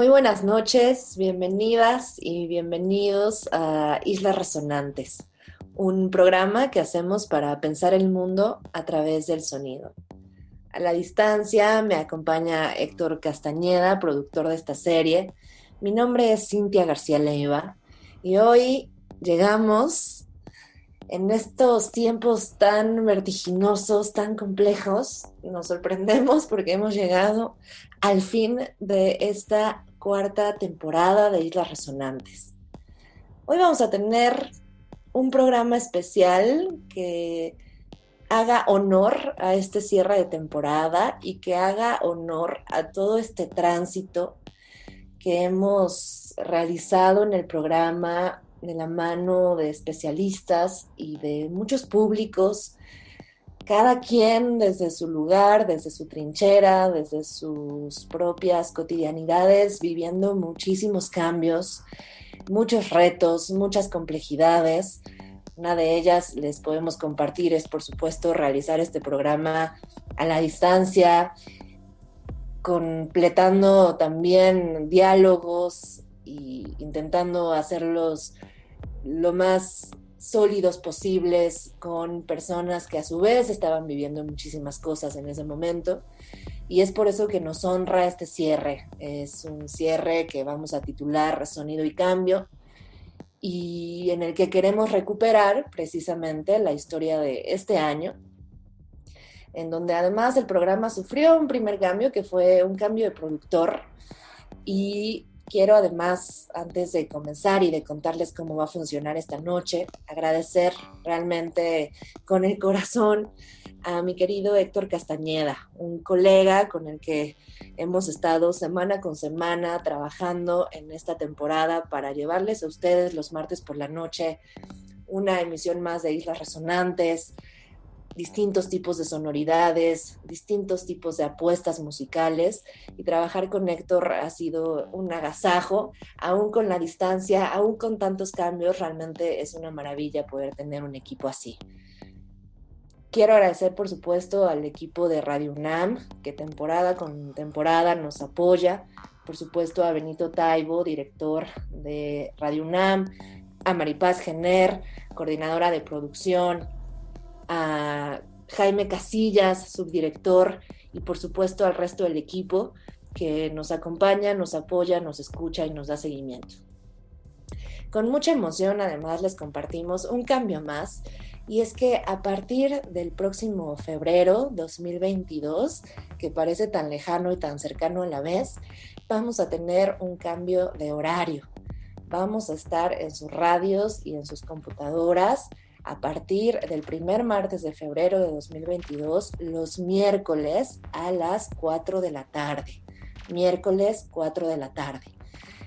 Muy buenas noches, bienvenidas y bienvenidos a Islas Resonantes, un programa que hacemos para pensar el mundo a través del sonido. A la distancia me acompaña Héctor Castañeda, productor de esta serie. Mi nombre es Cintia García Leiva y hoy llegamos en estos tiempos tan vertiginosos, tan complejos, nos sorprendemos porque hemos llegado al fin de esta cuarta temporada de Islas Resonantes. Hoy vamos a tener un programa especial que haga honor a este cierre de temporada y que haga honor a todo este tránsito que hemos realizado en el programa de la mano de especialistas y de muchos públicos, cada quien desde su lugar, desde su trinchera, desde sus propias cotidianidades, viviendo muchísimos cambios, muchos retos, muchas complejidades. Una de ellas les podemos compartir es, por supuesto, realizar este programa a la distancia, completando también diálogos e intentando hacerlos lo más sólidos posibles con personas que a su vez estaban viviendo muchísimas cosas en ese momento. Y es por eso que nos honra este cierre. Es un cierre que vamos a titular Sonido y Cambio y en el que queremos recuperar precisamente la historia de este año, en donde además el programa sufrió un primer cambio que fue un cambio de productor y quiero además, antes de comenzar y de contarles cómo va a funcionar esta noche, agradecer realmente con el corazón a mi querido Héctor Castañeda, un colega con el que hemos estado semana con semana trabajando en esta temporada para llevarles a ustedes los martes por la noche una emisión más de Islas Resonantes, distintos tipos de sonoridades, distintos tipos de apuestas musicales y trabajar con Héctor ha sido un agasajo, aún con la distancia, aún con tantos cambios, realmente es una maravilla poder tener un equipo así. Quiero agradecer, por supuesto, al equipo de Radio UNAM, que temporada con temporada nos apoya. Por supuesto, a Benito Taibo, director de Radio UNAM, a Maripaz Gener, coordinadora de producción, a Jaime Casillas, subdirector, y por supuesto al resto del equipo que nos acompaña, nos apoya, nos escucha y nos da seguimiento. Con mucha emoción, además, les compartimos un cambio más y es que a partir del próximo febrero 2022, que parece tan lejano y tan cercano a la vez, vamos a tener un cambio de horario. Vamos a estar en sus radios y en sus computadoras a partir del primer martes de febrero de 2022, los miércoles a las 4 de la tarde. Miércoles 4 de la tarde.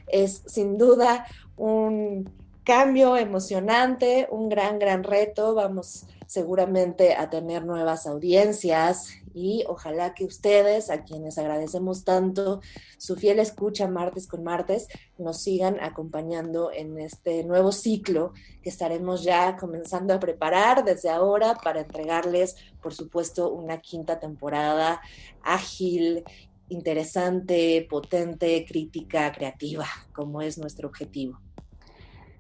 Es sin duda un cambio emocionante, un gran, gran reto. Vamos seguramente a tener nuevas audiencias y ojalá que ustedes, a quienes agradecemos tanto su fiel escucha martes con martes, nos sigan acompañando en este nuevo ciclo que estaremos ya comenzando a preparar desde ahora para entregarles, por supuesto, una quinta temporada ágil interesante, potente, crítica, creativa, como es nuestro objetivo.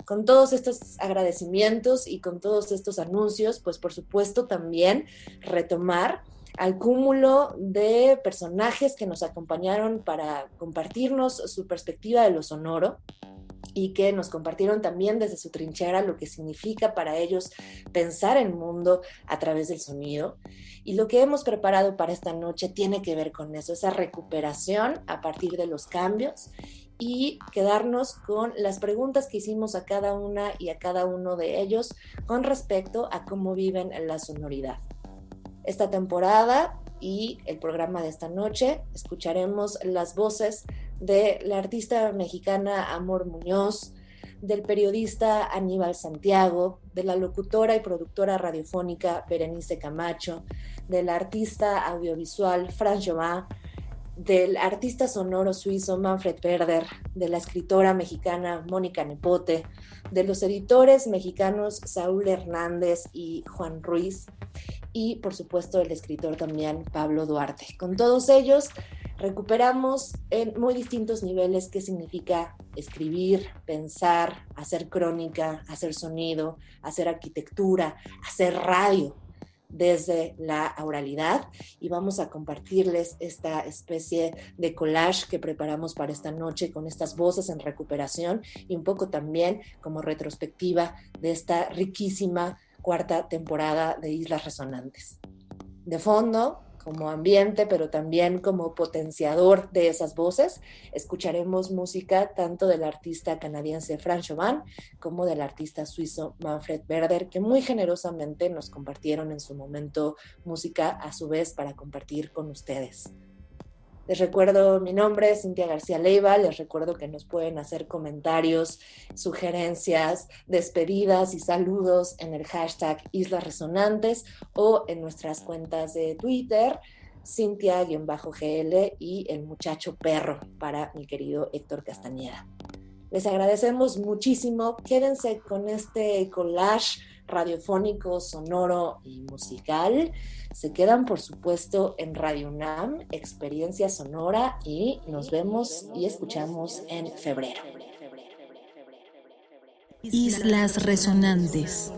Con todos estos agradecimientos y con todos estos anuncios, pues por supuesto también retomar al cúmulo de personajes que nos acompañaron para compartirnos su perspectiva de lo sonoro y que nos compartieron también desde su trinchera lo que significa para ellos pensar el mundo a través del sonido. Y lo que hemos preparado para esta noche tiene que ver con eso, esa recuperación a partir de los cambios y quedarnos con las preguntas que hicimos a cada una y a cada uno de ellos con respecto a cómo viven la sonoridad. Esta temporada y el programa de esta noche. Escucharemos las voces de la artista mexicana Amor Muñoz, del periodista Aníbal Santiago, de la locutora y productora radiofónica Berenice Camacho, del artista audiovisual Fran Jovin, del artista sonoro suizo Manfred Werder, de la escritora mexicana Mónica Nepote, de los editores mexicanos Saúl Hernández y Juan Ruiz, y por supuesto el escritor también Pablo Duarte. Con todos ellos recuperamos en muy distintos niveles qué significa escribir, pensar, hacer crónica, hacer sonido, hacer arquitectura, hacer radio desde la oralidad y vamos a compartirles esta especie de collage que preparamos para esta noche con estas voces en recuperación y un poco también como retrospectiva de esta riquísima cuarta temporada de Islas Resonantes. De fondo, como ambiente, pero también como potenciador de esas voces. Escucharemos música tanto del artista canadiense Fran Chauvin como del artista suizo Manfred Werder, que muy generosamente nos compartieron en su momento música a su vez para compartir con ustedes. Les recuerdo mi nombre, Cintia García Leiva. Les recuerdo que nos pueden hacer comentarios, sugerencias, despedidas y saludos en el hashtag Islas Resonantes o en nuestras cuentas de Twitter, Cintia-GL y el muchacho perro para mi querido Héctor Castañeda. Les agradecemos muchísimo. Quédense con este collage radiofónico, sonoro y musical. Se quedan, por supuesto, en Radio UNAM, Experiencia Sonora, y nos vemos y escuchamos en febrero. Islas Resonantes.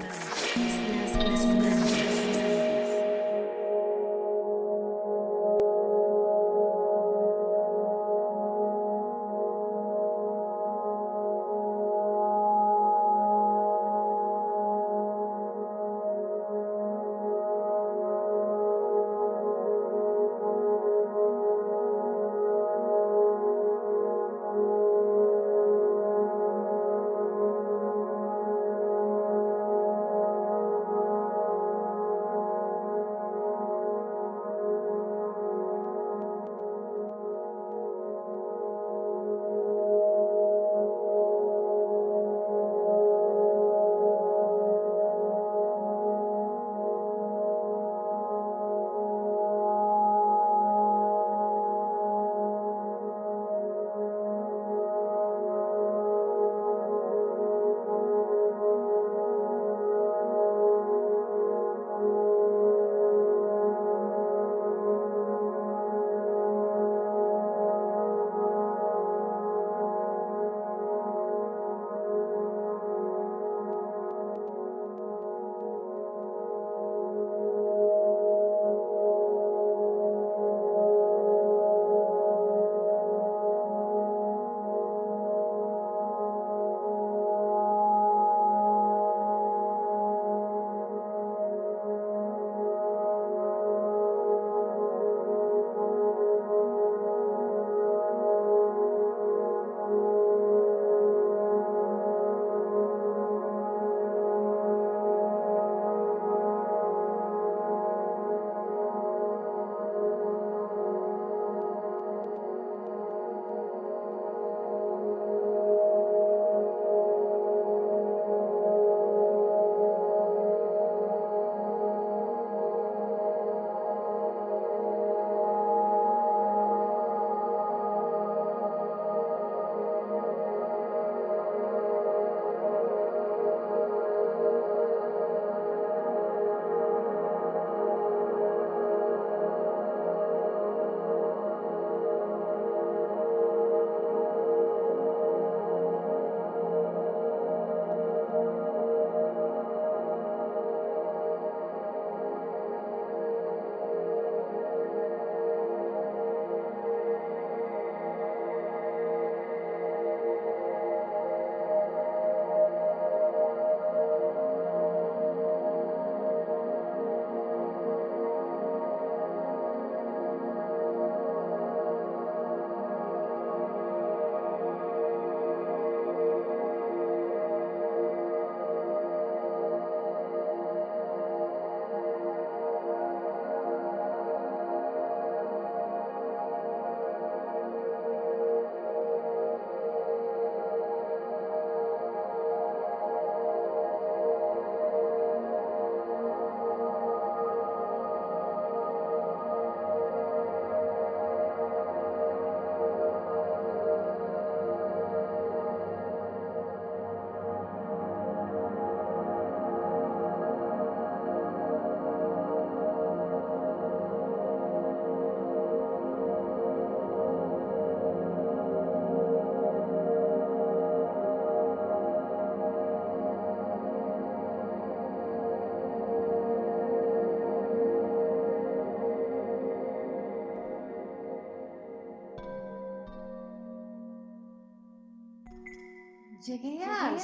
Llegué al,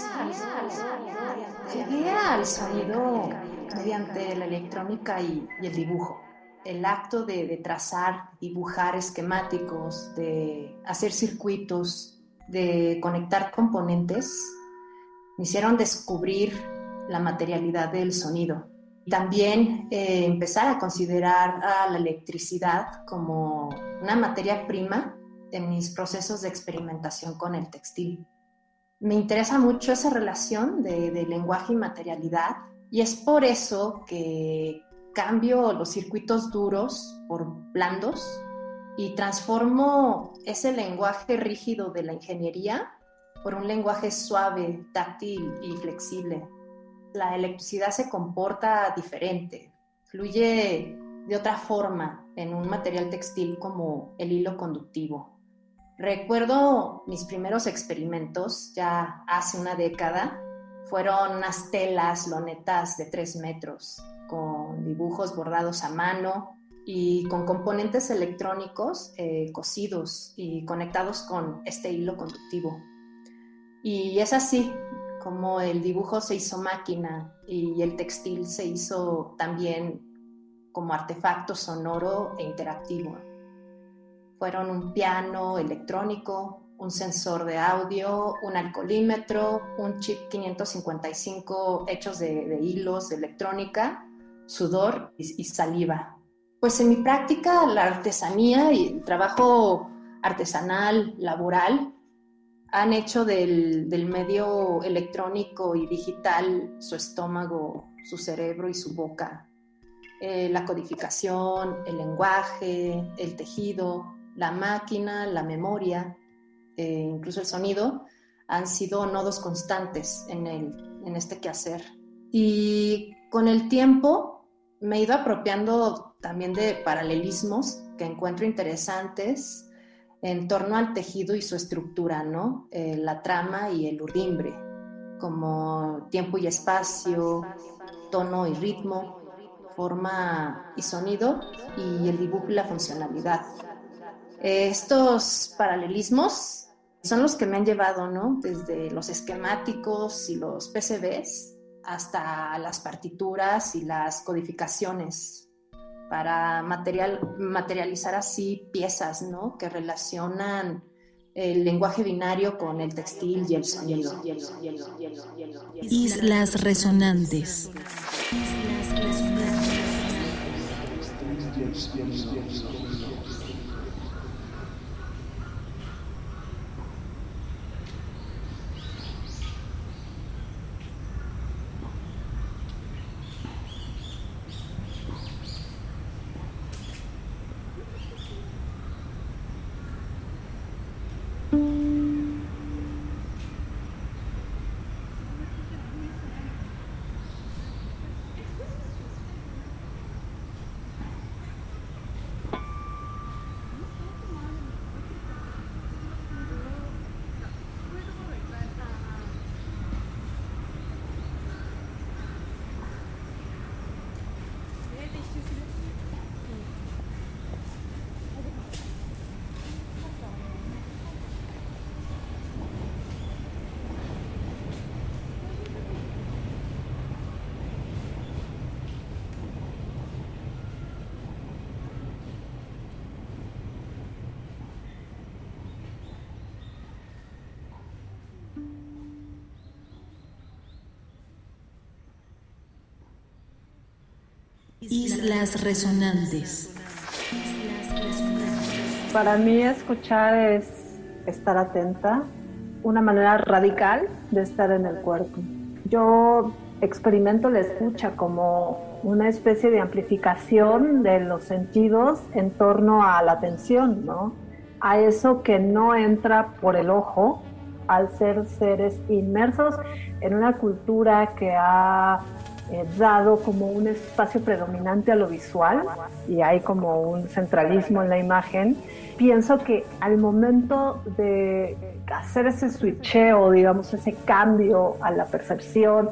sonido mediante la electrónica y, el dibujo. El acto de, trazar, dibujar esquemáticos, de hacer circuitos, de conectar componentes, me hicieron descubrir la materialidad del sonido. También eh, empezar a considerar a la electricidad como una materia prima en mis procesos de experimentación con el textil me interesa mucho esa relación de, lenguaje y materialidad y es por eso que cambio los circuitos duros por blandos y transformo ese lenguaje rígido de la ingeniería por un lenguaje suave, táctil y flexible. La electricidad se comporta diferente, fluye de otra forma en un material textil como el hilo conductivo. Recuerdo mis primeros experimentos ya hace una década. Fueron unas telas, lonetas de tres metros, con dibujos bordados a mano y con componentes electrónicos eh, cosidos y conectados con este hilo conductivo. Y es así como el dibujo se hizo máquina y el textil se hizo también como artefacto sonoro e interactivo fueron un piano electrónico, un sensor de audio, un alcoholímetro, un chip 555 hechos de, hilos de electrónica, sudor y, saliva. Pues en mi práctica la artesanía y el trabajo artesanal, laboral, han hecho del, medio electrónico y digital su estómago, su cerebro y su boca. Eh, la codificación, el lenguaje, el tejido, la máquina, la memoria, eh, incluso el sonido, han sido nodos constantes en, el, en este quehacer. Y con el tiempo me he ido apropiando también de paralelismos que encuentro interesantes en torno al tejido y su estructura, ¿no? Eh, la trama y el urdimbre, como tiempo y espacio, tono y ritmo, forma y sonido, y el dibujo y la funcionalidad. Estos paralelismos son los que me han llevado, ¿no? Desde los esquemáticos y los PCBs hasta las partituras y las codificaciones para material, materializar así piezas, ¿no? Que relacionan el lenguaje binario con el textil y el sonido. Islas resonantes. Islas resonantes. Islas Resonantes. Para mí escuchar es estar atenta, una manera radical de estar en el cuerpo. Yo experimento la escucha como una especie de amplificación de los sentidos en torno a la atención, ¿no? A eso que no entra por el ojo al ser seres inmersos en una cultura que ha eh, dado como un espacio predominante a lo visual y hay como un centralismo en la imagen, pienso que al momento de hacer ese switcheo, digamos, ese cambio a la percepción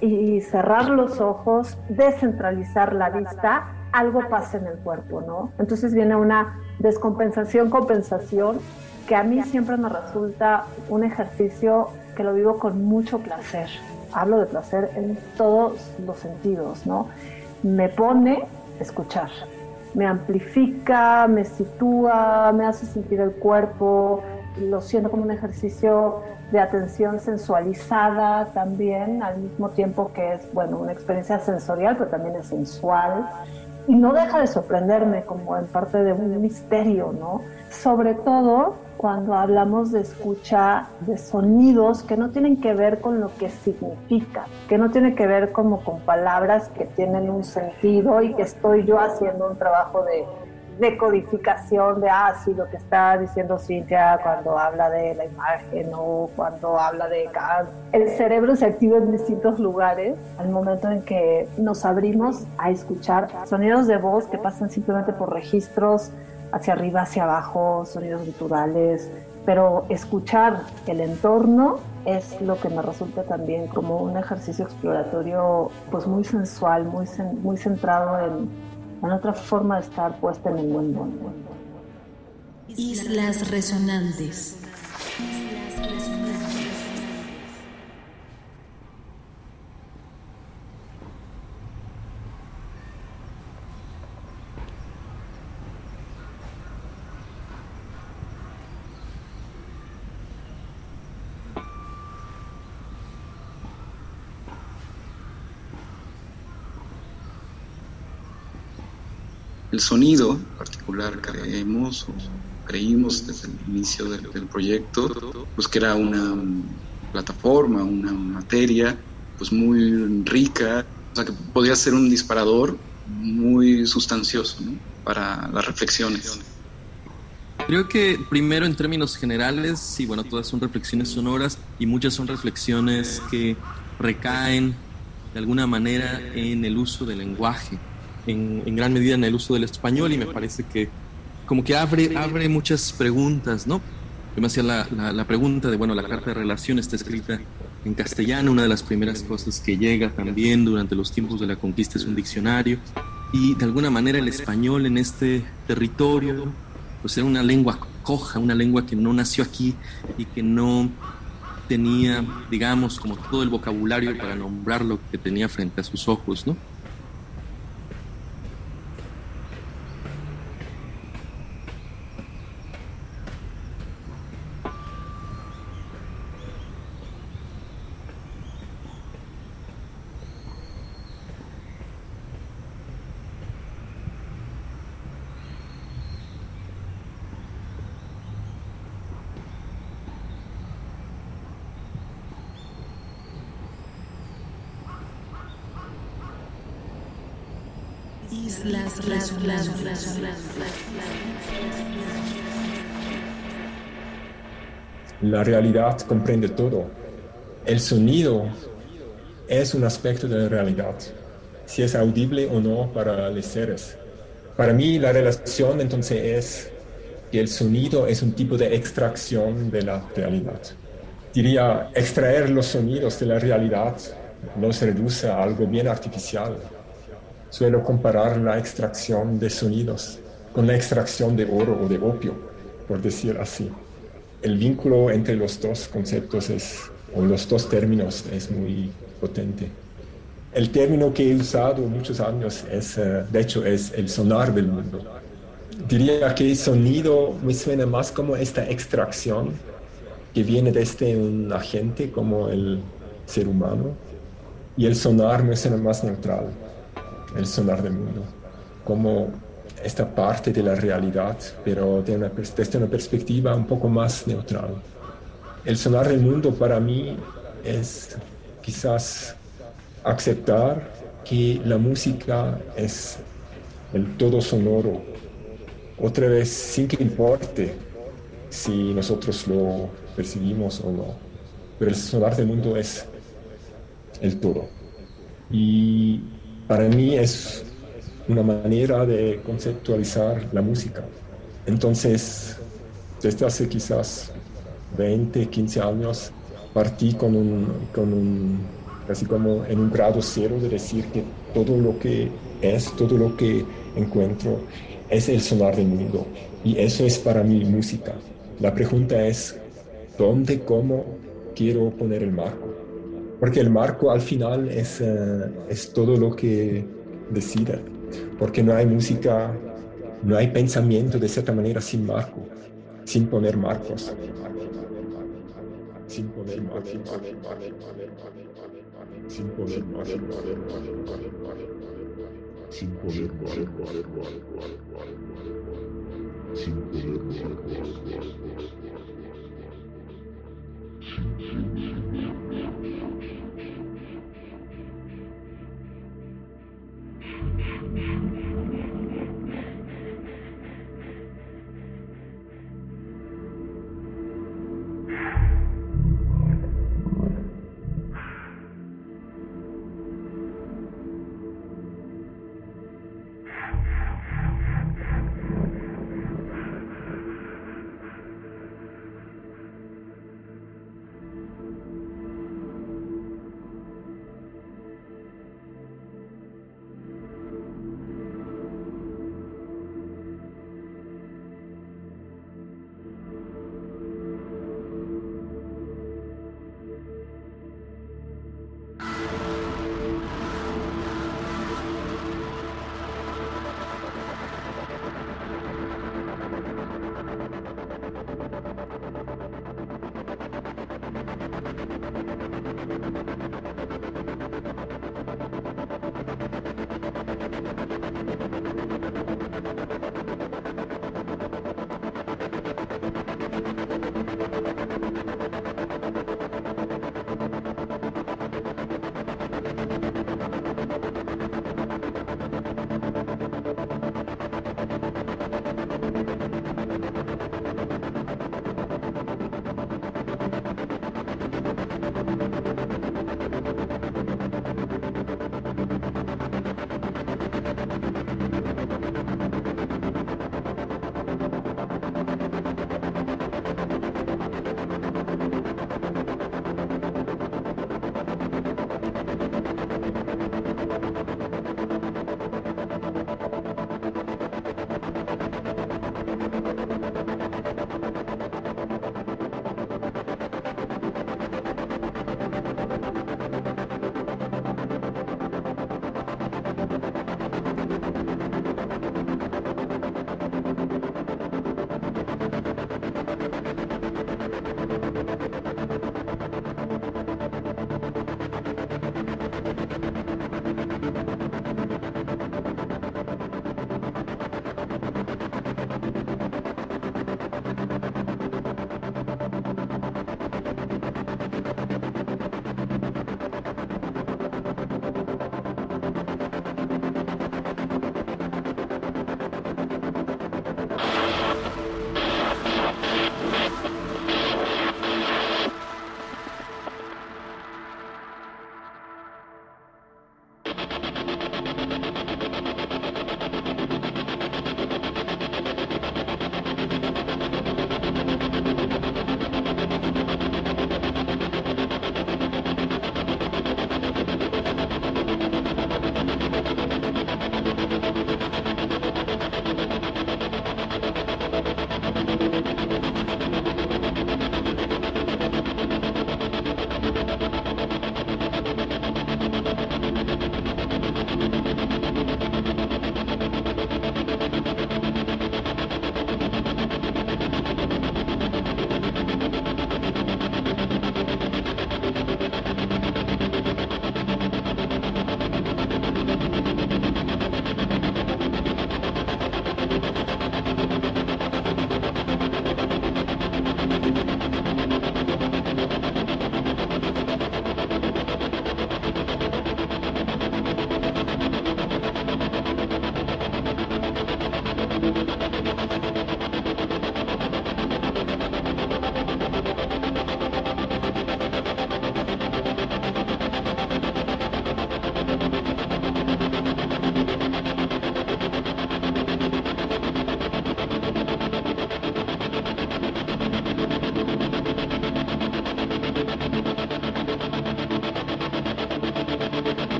y cerrar los ojos, descentralizar la vista, algo pasa en el cuerpo, ¿no? Entonces viene una descompensación, compensación, que a mí siempre me resulta un ejercicio que lo vivo con mucho placer. Hablo de placer en todos los sentidos, ¿no? Me pone escuchar, me amplifica, me sitúa, me hace sentir el cuerpo, lo siento como un ejercicio de atención sensualizada también, al mismo tiempo que es, bueno, una experiencia sensorial, pero también es sensual. Y no deja de sorprenderme como en parte de un misterio, ¿no? Sobre todo cuando hablamos de escucha de sonidos que no tienen que ver con lo que significa, que no tiene que ver como con palabras que tienen un sentido y que estoy yo haciendo un trabajo de decodificación de, ah, lo que está diciendo Cintia cuando habla de la imagen o cuando habla de... El cerebro se activa en distintos lugares al momento en que nos abrimos a escuchar sonidos de voz que pasan simplemente por registros hacia arriba, hacia abajo, sonidos naturales, pero escuchar el entorno es lo que me resulta también como un ejercicio exploratorio pues muy sensual, muy, muy centrado en en otra forma de estar puesta en el mundo. Islas resonantes. El sonido particular creemos o creímos desde el inicio del, proyecto pues que era una plataforma, una materia pues muy rica, o sea que podía ser un disparador muy sustancioso para las reflexiones. Creo que primero en términos generales, sí, bueno, todas son reflexiones sonoras y muchas son reflexiones que recaen de alguna manera en el uso del lenguaje en, gran medida en el uso del español y me parece que como que abre, abre muchas preguntas, ¿no? Yo me hacía la, la, pregunta de, bueno, la carta de relación está escrita en castellano, una de las primeras cosas que llega también durante los tiempos de la conquista es un diccionario y de alguna manera el español en este territorio pues era una lengua coja, una lengua que no nació aquí y que no tenía, digamos, como todo el vocabulario para nombrar lo que tenía frente a sus ojos, ¿no? La realidad comprende todo. El sonido es un aspecto de la realidad, si es audible o no para los seres. Para mí la relación entonces es que el sonido es un tipo de extracción de la realidad. Diría, extraer los sonidos de la realidad nos reduce a algo bien artificial Suelo comparar la extracción de sonidos con la extracción de oro o de opio, por decir así. El vínculo entre los dos conceptos es, o los dos términos es muy potente. El término que he usado muchos años es, eh, de hecho, es el sonar del mundo. Diría que el sonido me suena más como esta extracción que viene desde un agente como el ser humano y el sonar me suena más neutral el sonar del mundo, como esta parte de la realidad, pero de una, desde una perspectiva un poco más neutral. El sonar del mundo para mí es quizás aceptar que la música es el todo sonoro, otra vez sin que importe si nosotros lo percibimos o no, pero el sonar del mundo es el todo. Y para mí es una manera de conceptualizar la música. Entonces, desde hace quizás 20, 15 años, partí con un, con un, casi como en un grado cero de decir que todo lo que es, todo lo que encuentro es el sonar del mundo. Y eso es para mí música. La pregunta es, ¿dónde, cómo, quiero poner el marco. Porque el marco al final es, eh, es todo lo que decide. Porque no hay música, no hay pensamiento de cierta manera sin marco, sin poner marcos. Sin poner marcos. Sin poner marcos. Sin poner marcos. Sin poner marcos.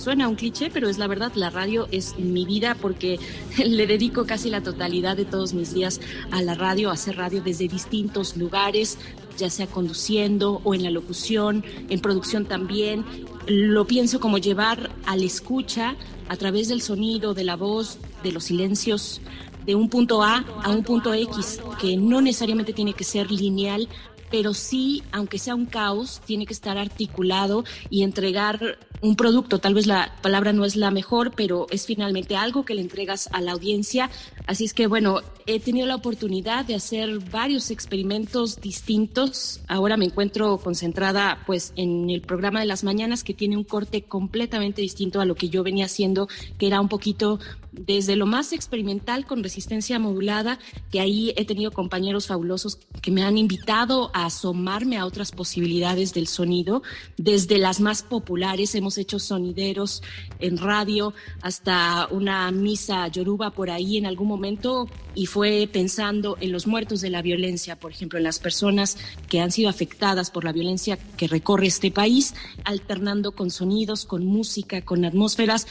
Suena un cliché, pero es la verdad, la radio es mi vida porque le dedico casi la totalidad de todos mis días a la radio, a hacer radio desde distintos lugares, ya sea conduciendo o en la locución, en producción también. Lo pienso como llevar al escucha a través del sonido, de la voz, de los silencios, de un punto A a un punto X, que no necesariamente tiene que ser lineal, pero sí, aunque sea un caos, tiene que estar articulado y entregar un producto. Tal vez la palabra no es la mejor, pero es finalmente algo que le entregas a la audiencia. Así es que, bueno, he tenido la oportunidad de hacer varios experimentos distintos. Ahora me encuentro concentrada, pues, en el programa de las mañanas, que tiene un corte completamente distinto a lo que yo venía haciendo, que era un poquito desde lo más experimental con resistencia modulada, que ahí he tenido compañeros fabulosos que me han invitado a asomarme a otras posibilidades del sonido, desde las más populares, hemos hecho sonideros en radio, hasta una misa yoruba por ahí en algún momento, y fue pensando en los muertos de la violencia, por ejemplo, en las personas que han sido afectadas por la violencia que recorre este país, alternando con sonidos, con música, con atmósferas,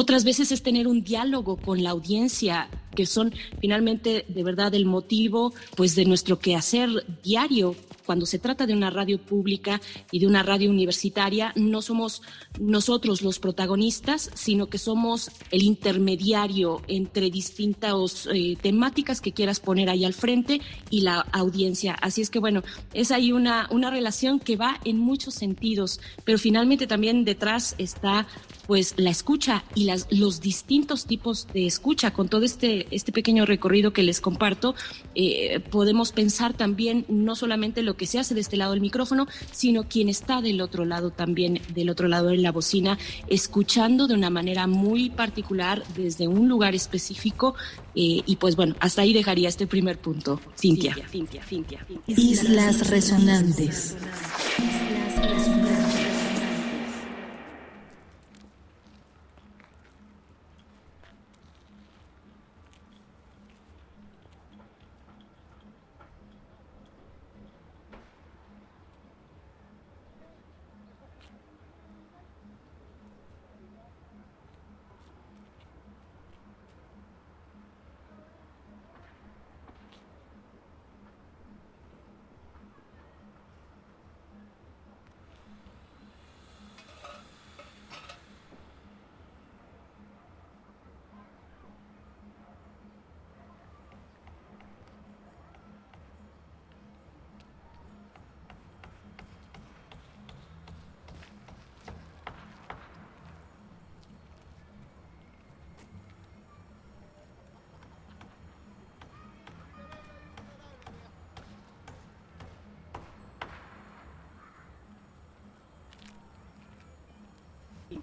otras veces es tener un diálogo con la audiencia, que son finalmente de verdad el motivo pues de nuestro quehacer diario cuando se trata de una radio pública y de una radio universitaria, no somos nosotros los protagonistas, sino que somos el intermediario entre distintas eh, temáticas que quieras poner ahí al frente y la audiencia. Así es que bueno, es ahí una, una relación que va en muchos sentidos, pero finalmente también detrás está pues la escucha y las, los distintos tipos de escucha. Con todo este, este pequeño recorrido que les comparto, eh, podemos pensar también no solamente lo que se hace de este lado del micrófono, sino quien está del otro lado también, del otro lado de la bocina, escuchando de una manera muy particular desde un lugar específico. Eh, y pues bueno, hasta ahí dejaría este primer punto. Cintia. Cintia, Cintia, Islas resonantes.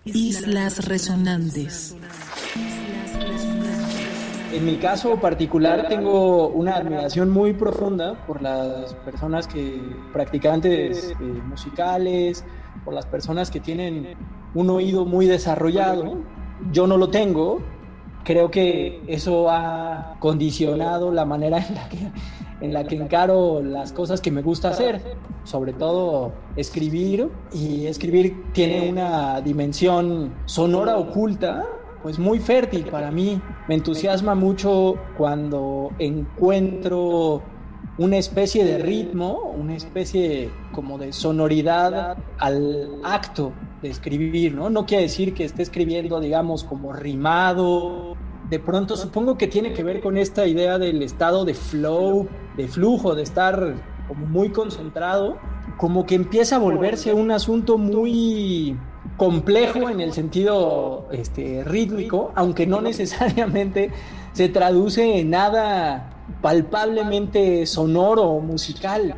Islas Resonantes. En mi caso particular tengo una admiración muy profunda por las personas que practicantes eh, musicales, por las personas que tienen un oído muy desarrollado. Yo no lo tengo. Creo que eso ha condicionado la manera en la que en la que encaro las cosas que me gusta hacer, sobre todo escribir, y escribir tiene una dimensión sonora oculta, pues muy fértil para mí. Me entusiasma mucho cuando encuentro una especie de ritmo, una especie como de sonoridad al acto de escribir, ¿no? No quiere decir que esté escribiendo, digamos, como rimado de pronto supongo que tiene que ver con esta idea del estado de flow, de flujo, de estar como muy concentrado, como que empieza a volverse un asunto muy complejo en el sentido este, rítmico, aunque no necesariamente se traduce en nada palpablemente sonoro o musical.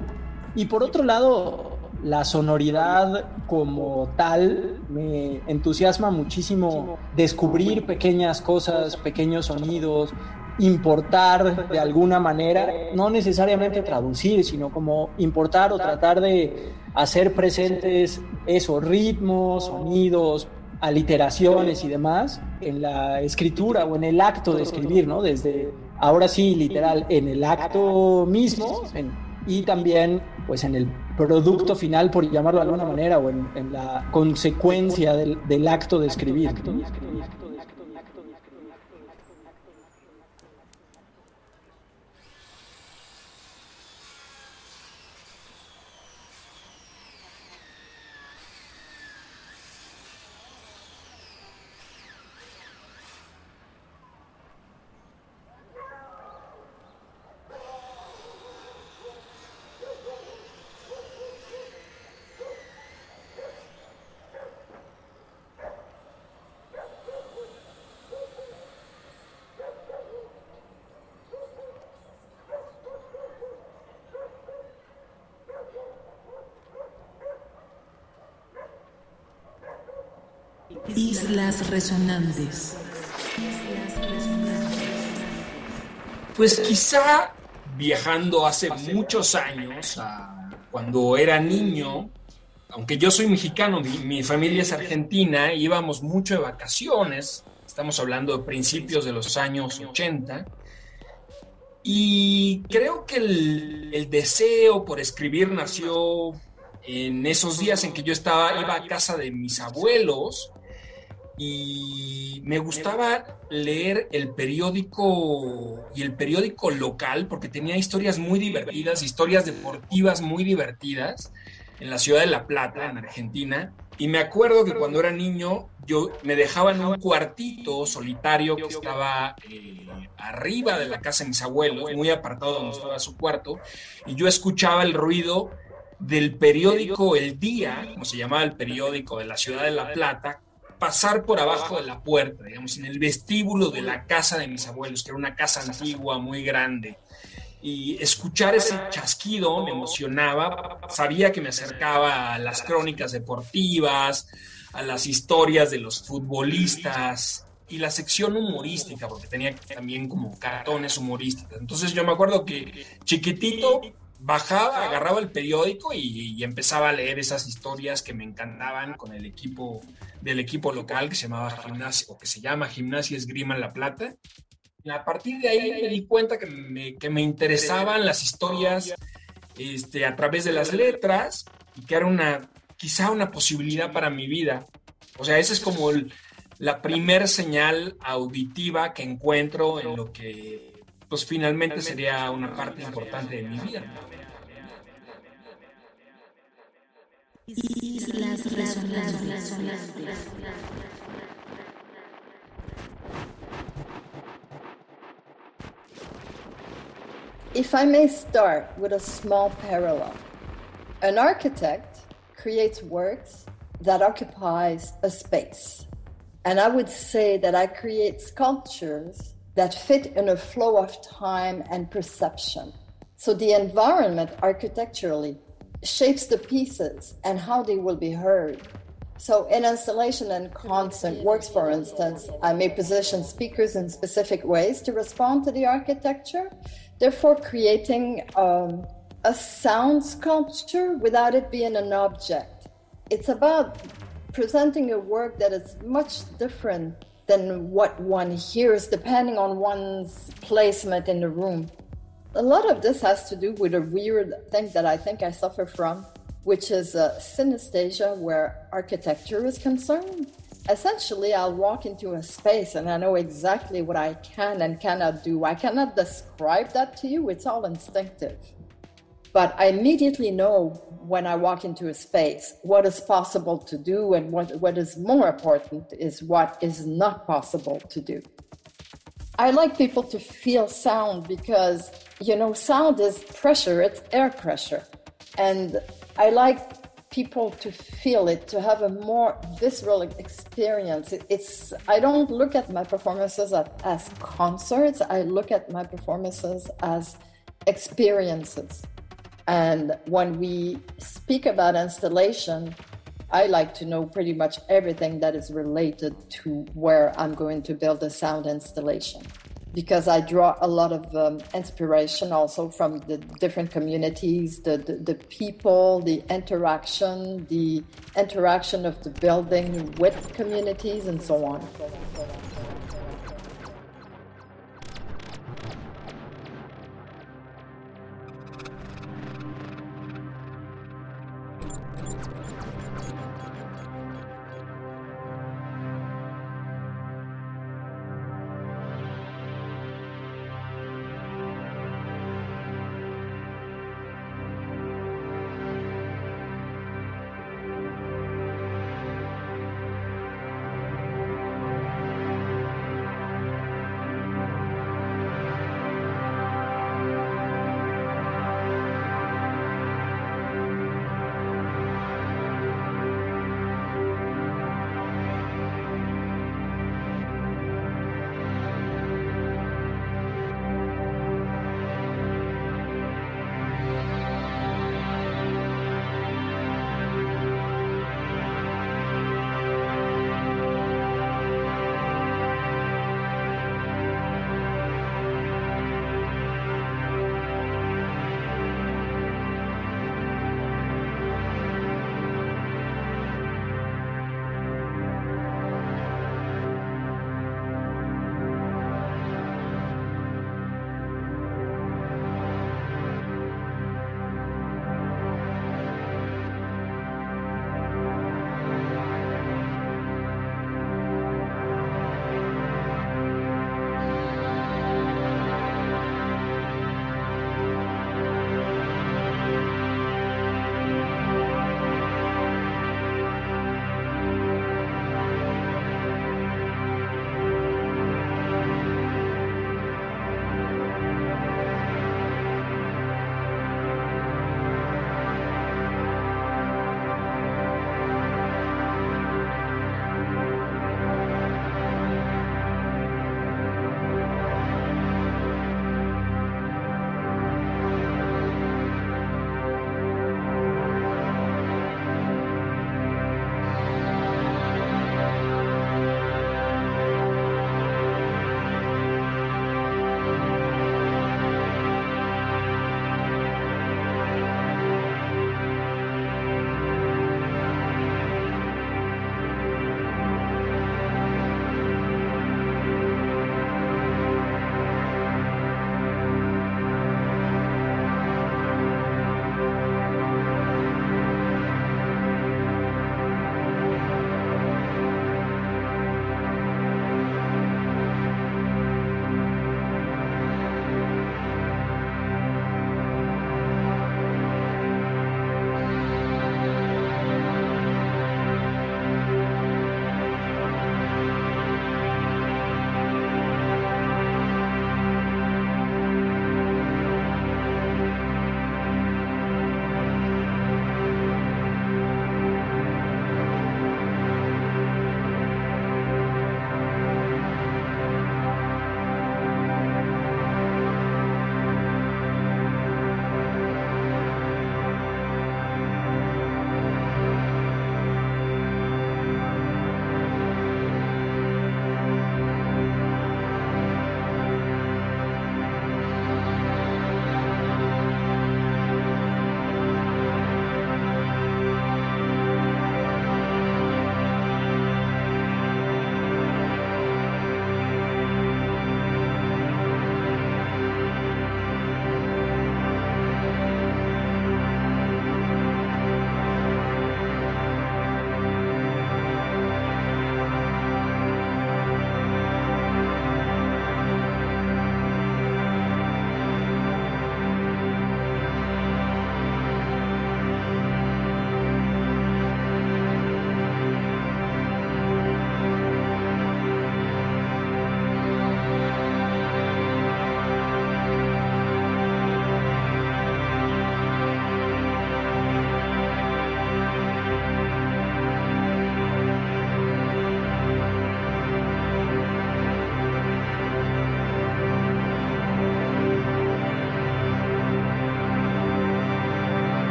Y por otro lado, la sonoridad como tal me entusiasma muchísimo descubrir pequeñas cosas, pequeños sonidos, importar de alguna manera, no necesariamente traducir, sino como importar o tratar de hacer presentes esos ritmos, sonidos, aliteraciones y demás en la escritura o en el acto de escribir, ¿no? Desde ahora sí, literal, en el acto mismo, y también pues en el producto final, por llamarlo de alguna manera, o en, la consecuencia del acto de escribir. Islas resonantes. Pues quizá viajando hace muchos años, cuando era niño, aunque yo soy mexicano, mi, familia es argentina, íbamos mucho de vacaciones, estamos hablando de principios de los años 80, y creo que el, el deseo por escribir nació en esos días en que yo estaba, iba a casa de mis abuelos y me gustaba leer el periódico y el periódico local porque tenía historias muy divertidas, historias deportivas muy divertidas en la ciudad de La Plata, en Argentina. Y me acuerdo que cuando era niño yo me dejaba en un cuartito solitario que estaba eh, arriba de la casa de mis abuelos, muy apartado donde estaba su cuarto, y yo escuchaba el ruido del periódico El Día, como se llamaba el periódico de la ciudad de La Plata, pasar por abajo de la puerta, digamos, en el vestíbulo de la casa de mis abuelos, que era una casa antigua, muy grande. Y escuchar ese chasquido me emocionaba, sabía que me acercaba a las crónicas deportivas, a las historias de los futbolistas y la sección humorística, porque tenía también como cartones humorísticos. Entonces yo me acuerdo que chiquitito bajaba, agarraba el periódico y, empezaba a leer esas historias que me encantaban con el equipo del equipo local que se llamaba Gimnasia o que se llama Gimnasia Esgrima en La Plata. Y a partir de ahí me di cuenta que me, que me interesaban las historias este, a través de las letras y que era una, quizá una posibilidad para mi vida. O sea, esa es como la primer señal auditiva que encuentro en lo que pues finalmente sería una parte importante de mi vida. Islas If I may start with a small parallel, an architect creates works that occupies a space. And I would say that I create sculptures that fit in a flow of time and perception. So the environment architecturally shapes the pieces and how they will be heard. So, in installation and concert works, for instance, I may position speakers in specific ways to respond to the architecture, therefore, creating um, a sound sculpture without it being an object. It's about presenting a work that is much different than what one hears, depending on one's placement in the room. A lot of this has to do with a weird thing that I think I suffer from, which is uh, synesthesia, where architecture is concerned. Essentially, I'll walk into a space and I know exactly what I can and cannot do. I cannot describe that to you, it's all instinctive. But I immediately know when I walk into a space what is possible to do, and what, what is more important is what is not possible to do. I like people to feel sound because, you know, sound is pressure, it's air pressure. And I like people to feel it, to have a more visceral experience. It's, I don't look at my performances as concerts, I look at my performances as experiences. And when we speak about installation, I like to know pretty much everything that is related to where I'm going to build a sound installation because I draw a lot of um, inspiration also from the different communities, the, the, the, people, the interaction, the interaction of the building with communities, and so on.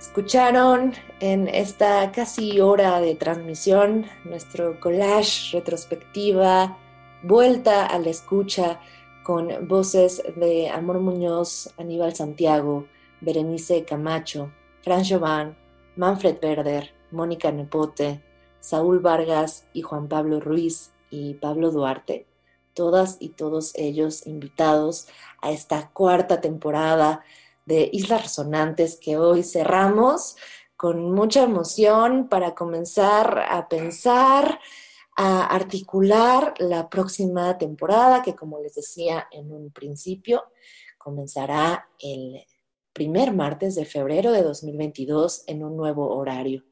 Escucharon en esta casi hora de transmisión nuestro collage retrospectiva, vuelta a la escucha con voces de Amor Muñoz, Aníbal Santiago, Berenice Camacho, Fran Jovan, Manfred Werder, Mónica Nepote, Saúl Vargas y Juan Pablo Ruiz y Pablo Duarte, todas y todos ellos invitados a esta cuarta temporada de Islas Resonantes que hoy cerramos con mucha emoción para comenzar a pensar, a articular la próxima temporada que como les decía en un principio, comenzará el primer martes de febrero de 2022 en un nuevo horario.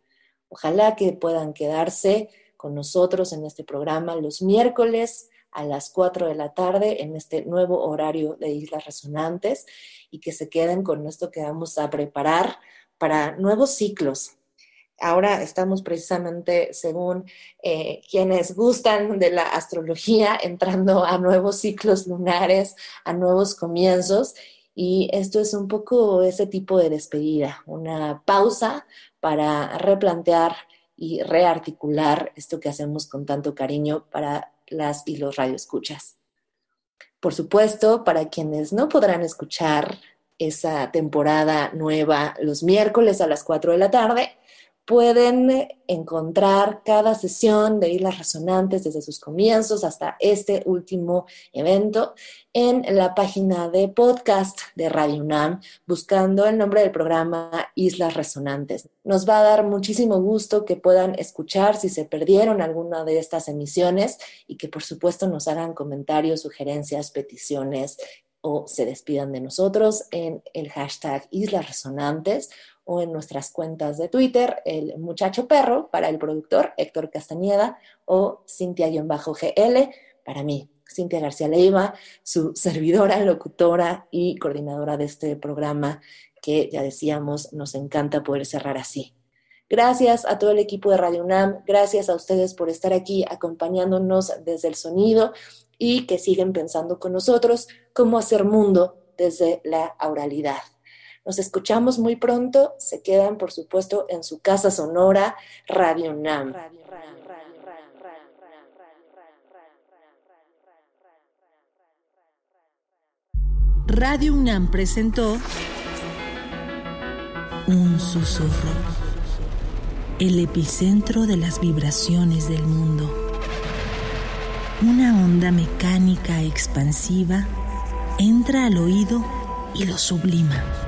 Ojalá que puedan quedarse con nosotros en este programa los miércoles a las 4 de la tarde en este nuevo horario de Islas Resonantes y que se queden con esto que vamos a preparar para nuevos ciclos. Ahora estamos precisamente, según eh, quienes gustan de la astrología, entrando a nuevos ciclos lunares, a nuevos comienzos. Y esto es un poco ese tipo de despedida, una pausa para replantear y rearticular esto que hacemos con tanto cariño para las y los radioescuchas. Por supuesto, para quienes no podrán escuchar esa temporada nueva los miércoles a las 4 de la tarde, pueden encontrar cada sesión de Islas Resonantes desde sus comienzos hasta este último evento en la página de podcast de Radio UNAM, buscando el nombre del programa Islas Resonantes. Nos va a dar muchísimo gusto que puedan escuchar si se perdieron alguna de estas emisiones y que por supuesto nos hagan comentarios, sugerencias, peticiones o se despidan de nosotros en el hashtag Islas Resonantes o en nuestras cuentas de Twitter, el muchacho perro para el productor Héctor Castañeda o Cintia-GL para mí, Cintia García Leiva, su servidora, locutora y coordinadora de este programa que ya decíamos, nos encanta poder cerrar así. Gracias a todo el equipo de Radio UNAM, gracias a ustedes por estar aquí acompañándonos desde el sonido y que siguen pensando con nosotros cómo hacer mundo desde la oralidad. Nos escuchamos muy pronto. Se quedan, por supuesto, en su casa sonora, Radio NAM. Radio UNAM presentó Un susurro, el epicentro de las vibraciones del mundo. Una onda mecánica expansiva entra al oído y lo sublima.